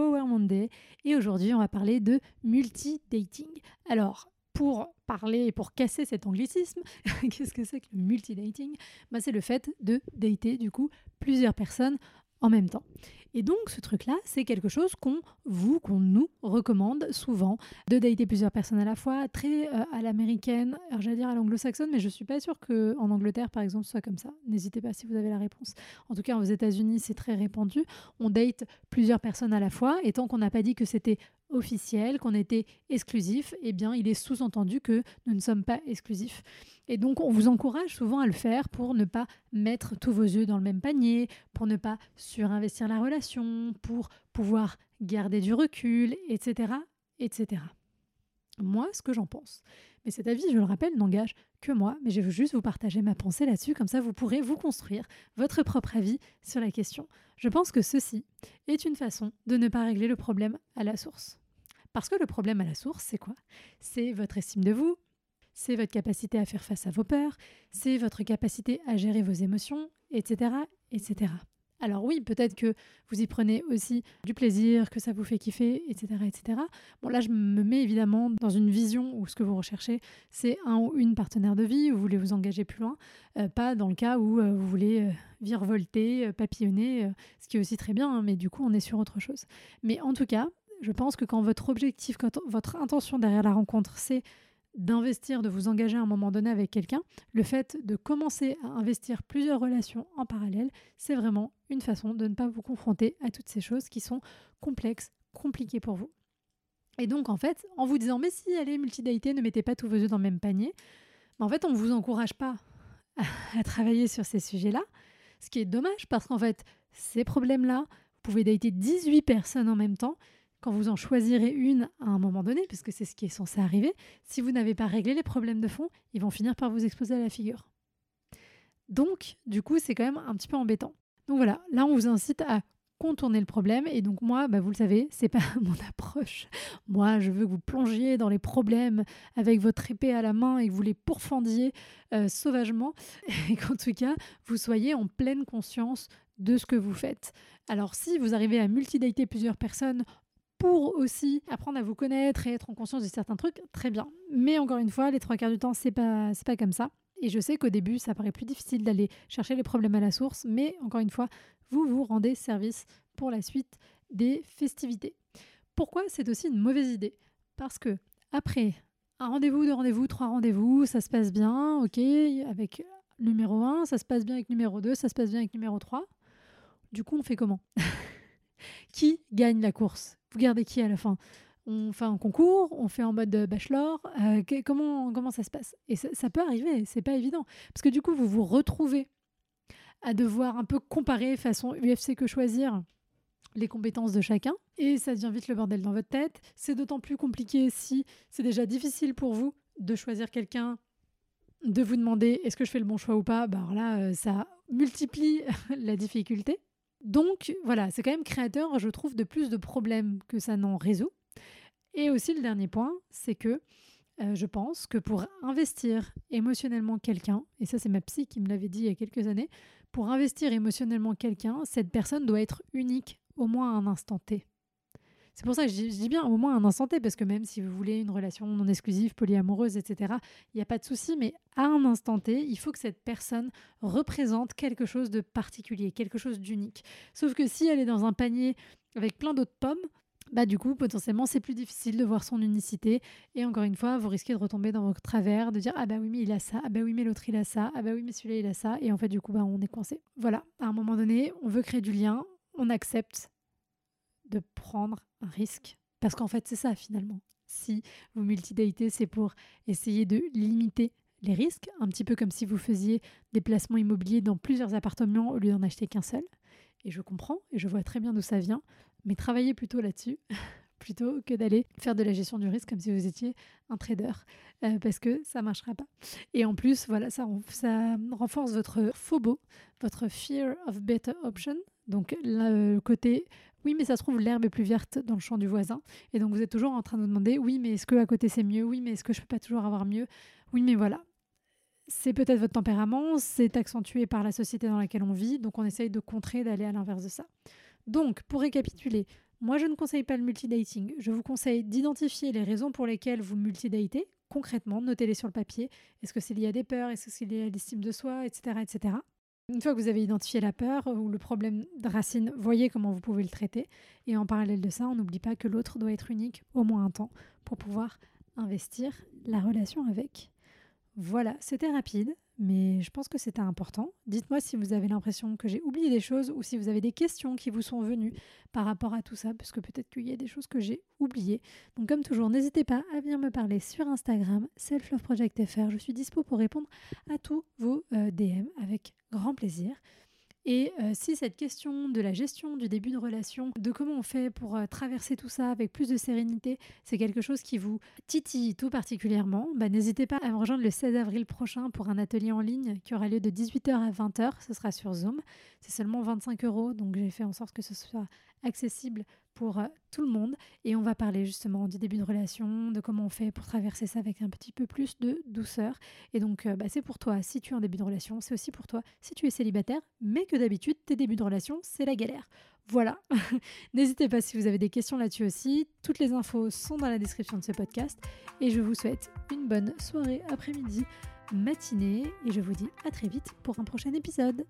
Power Monday et aujourd'hui on va parler de multi-dating. Alors pour parler et pour casser cet anglicisme, qu'est-ce que c'est que le multi-dating? Bah, C'est le fait de dater du coup plusieurs personnes en même temps. Et donc ce truc-là, c'est quelque chose qu'on vous, qu'on nous recommande souvent, de dater plusieurs personnes à la fois, très euh, à l'américaine, j'allais dire à l'anglo-saxonne, mais je suis pas sûre qu'en Angleterre, par exemple, soit comme ça. N'hésitez pas si vous avez la réponse. En tout cas, aux États-Unis, c'est très répandu. On date plusieurs personnes à la fois, et tant qu'on n'a pas dit que c'était officiel, qu'on était exclusif, eh bien, il est sous-entendu que nous ne sommes pas exclusifs. Et donc, on vous encourage souvent à le faire pour ne pas mettre tous vos yeux dans le même panier, pour ne pas surinvestir la relation, pour pouvoir garder du recul, etc., etc. Moi, ce que j'en pense. Mais cet avis, je le rappelle, n'engage que moi, mais je veux juste vous partager ma pensée là-dessus, comme ça vous pourrez vous construire votre propre avis sur la question. Je pense que ceci est une façon de ne pas régler le problème à la source. Parce que le problème à la source, c'est quoi? C'est votre estime de vous, c'est votre capacité à faire face à vos peurs, c'est votre capacité à gérer vos émotions, etc., etc. Alors oui, peut-être que vous y prenez aussi du plaisir, que ça vous fait kiffer, etc., etc. Bon là, je me mets évidemment dans une vision où ce que vous recherchez, c'est un ou une partenaire de vie, où vous voulez vous engager plus loin, euh, pas dans le cas où euh, vous voulez euh, virevolter, papillonner, ce qui est aussi très bien, hein, mais du coup, on est sur autre chose. Mais en tout cas, je pense que quand votre objectif, quand votre intention derrière la rencontre, c'est d'investir, de vous engager à un moment donné avec quelqu'un, le fait de commencer à investir plusieurs relations en parallèle, c'est vraiment une façon de ne pas vous confronter à toutes ces choses qui sont complexes, compliquées pour vous. Et donc en fait, en vous disant mais si allez multidater, ne mettez pas tous vos œufs dans le même panier, en fait on ne vous encourage pas à, travailler sur ces sujets-là, ce qui est dommage parce qu'en fait ces problèmes-là, vous pouvez dater 18 personnes en même temps, quand vous en choisirez une à un moment donné, puisque c'est ce qui est censé arriver, si vous n'avez pas réglé les problèmes de fond, ils vont finir par vous exploser à la figure. Donc, du coup, c'est quand même un petit peu embêtant. Donc voilà, là, on vous incite à contourner le problème. Et donc moi, bah, vous le savez, c'est pas mon approche. Moi, je veux que vous plongiez dans les problèmes avec votre épée à la main et que vous les pourfendiez euh, sauvagement. Et qu'en tout cas, vous soyez en pleine conscience de ce que vous faites. Alors si vous arrivez à multidater plusieurs personnes pour aussi apprendre à vous connaître et être en conscience de certains trucs, très bien. Mais encore une fois, les trois quarts du temps, c'est pas, pas comme ça. Et je sais qu'au début, ça paraît plus difficile d'aller chercher les problèmes à la source, mais encore une fois, vous vous rendez service pour la suite des festivités. Pourquoi c'est aussi une mauvaise idée? Parce que après un rendez-vous, deux rendez-vous, trois rendez-vous, ça se passe bien, ok, avec numéro 1, ça se passe bien avec numéro 2, ça se passe bien avec numéro 3. Du coup, on fait comment? Qui gagne la course? Vous gardez qui à la fin? On fait un concours, on fait en mode bachelor, euh, comment, comment ça se passe? Et ça, peut arriver, c'est pas évident. Parce que du coup, vous vous retrouvez à devoir un peu comparer façon UFC que choisir les compétences de chacun, et ça devient vite le bordel dans votre tête. C'est d'autant plus compliqué si c'est déjà difficile pour vous de choisir quelqu'un, de vous demander est-ce que je fais le bon choix ou pas? Bah alors là, euh, ça multiplie la difficulté. Donc voilà, c'est quand même créateur, je trouve, de plus de problèmes que ça n'en résout. Et aussi le dernier point, c'est que euh, je pense que pour investir émotionnellement quelqu'un, et ça c'est ma psy qui me l'avait dit il y a quelques années, pour investir émotionnellement quelqu'un, cette personne doit être unique au moins à un instant T. C'est pour ça que je dis, bien au moins un instant T, parce que même si vous voulez une relation non exclusive, polyamoureuse, etc., il n'y a pas de souci, mais à un instant T, il faut que cette personne représente quelque chose de particulier, quelque chose d'unique. Sauf que si elle est dans un panier avec plein d'autres pommes, bah du coup potentiellement c'est plus difficile de voir son unicité et encore une fois vous risquez de retomber dans votre travers de dire ah bah oui mais il a ça ah bah oui mais l'autre il a ça ah bah oui mais celui-là il a ça et en fait du coup bah on est coincé voilà à un moment donné on veut créer du lien on accepte de prendre un risque parce qu'en fait c'est ça finalement si vous multidatez c'est pour essayer de limiter les risques un petit peu comme si vous faisiez des placements immobiliers dans plusieurs appartements au lieu d'en acheter qu'un seul et je comprends et je vois très bien d'où ça vient mais travaillez plutôt là-dessus plutôt que d'aller faire de la gestion du risque comme si vous étiez un trader euh, parce que ça marchera pas. Et en plus, voilà, ça, ça renforce votre phobo, votre fear of better option. Donc le côté oui, mais ça se trouve l'herbe est plus verte dans le champ du voisin et donc vous êtes toujours en train de vous demander oui, mais est-ce que à côté c'est mieux? Oui, mais est-ce que je peux pas toujours avoir mieux? Oui, mais voilà. C'est peut-être votre tempérament, c'est accentué par la société dans laquelle on vit, donc on essaye de contrer, d'aller à l'inverse de ça. Donc, pour récapituler, moi je ne conseille pas le multidating. Je vous conseille d'identifier les raisons pour lesquelles vous multidatez. Concrètement, notez-les sur le papier. Est-ce que c'est lié à des peurs? Est-ce que c'est lié à l'estime de soi? Etc. etc. Une fois que vous avez identifié la peur ou le problème de racine, voyez comment vous pouvez le traiter. Et en parallèle de ça, on n'oublie pas que l'autre doit être unique au moins un temps pour pouvoir investir la relation avec. Voilà, c'était rapide, mais je pense que c'était important. Dites-moi si vous avez l'impression que j'ai oublié des choses ou si vous avez des questions qui vous sont venues par rapport à tout ça, parce que peut-être qu'il y a des choses que j'ai oubliées. Donc comme toujours, n'hésitez pas à venir me parler sur Instagram, selfloveprojectfr. Je suis dispo pour répondre à tous vos euh, DM avec grand plaisir. Et euh, si cette question de la gestion du début de relation, de comment on fait pour euh, traverser tout ça avec plus de sérénité, c'est quelque chose qui vous titille tout particulièrement, bah, n'hésitez pas à me rejoindre le 16 avril prochain pour un atelier en ligne qui aura lieu de 18h à 20h. Ce sera sur Zoom. C'est seulement 25 euros, donc j'ai fait en sorte que ce soit accessible pour euh, tout le monde. Et on va parler justement du début de relation, de comment on fait pour traverser ça avec un petit peu plus de douceur. Et donc, euh, bah, c'est pour toi si tu es en début de relation, c'est aussi pour toi si tu es célibataire, mais que d'habitude, tes débuts de relation, c'est la galère. Voilà. N'hésitez pas si vous avez des questions là-dessus aussi. Toutes les infos sont dans la description de ce podcast. Et je vous souhaite une bonne soirée, après-midi, matinée. Et je vous dis à très vite pour un prochain épisode.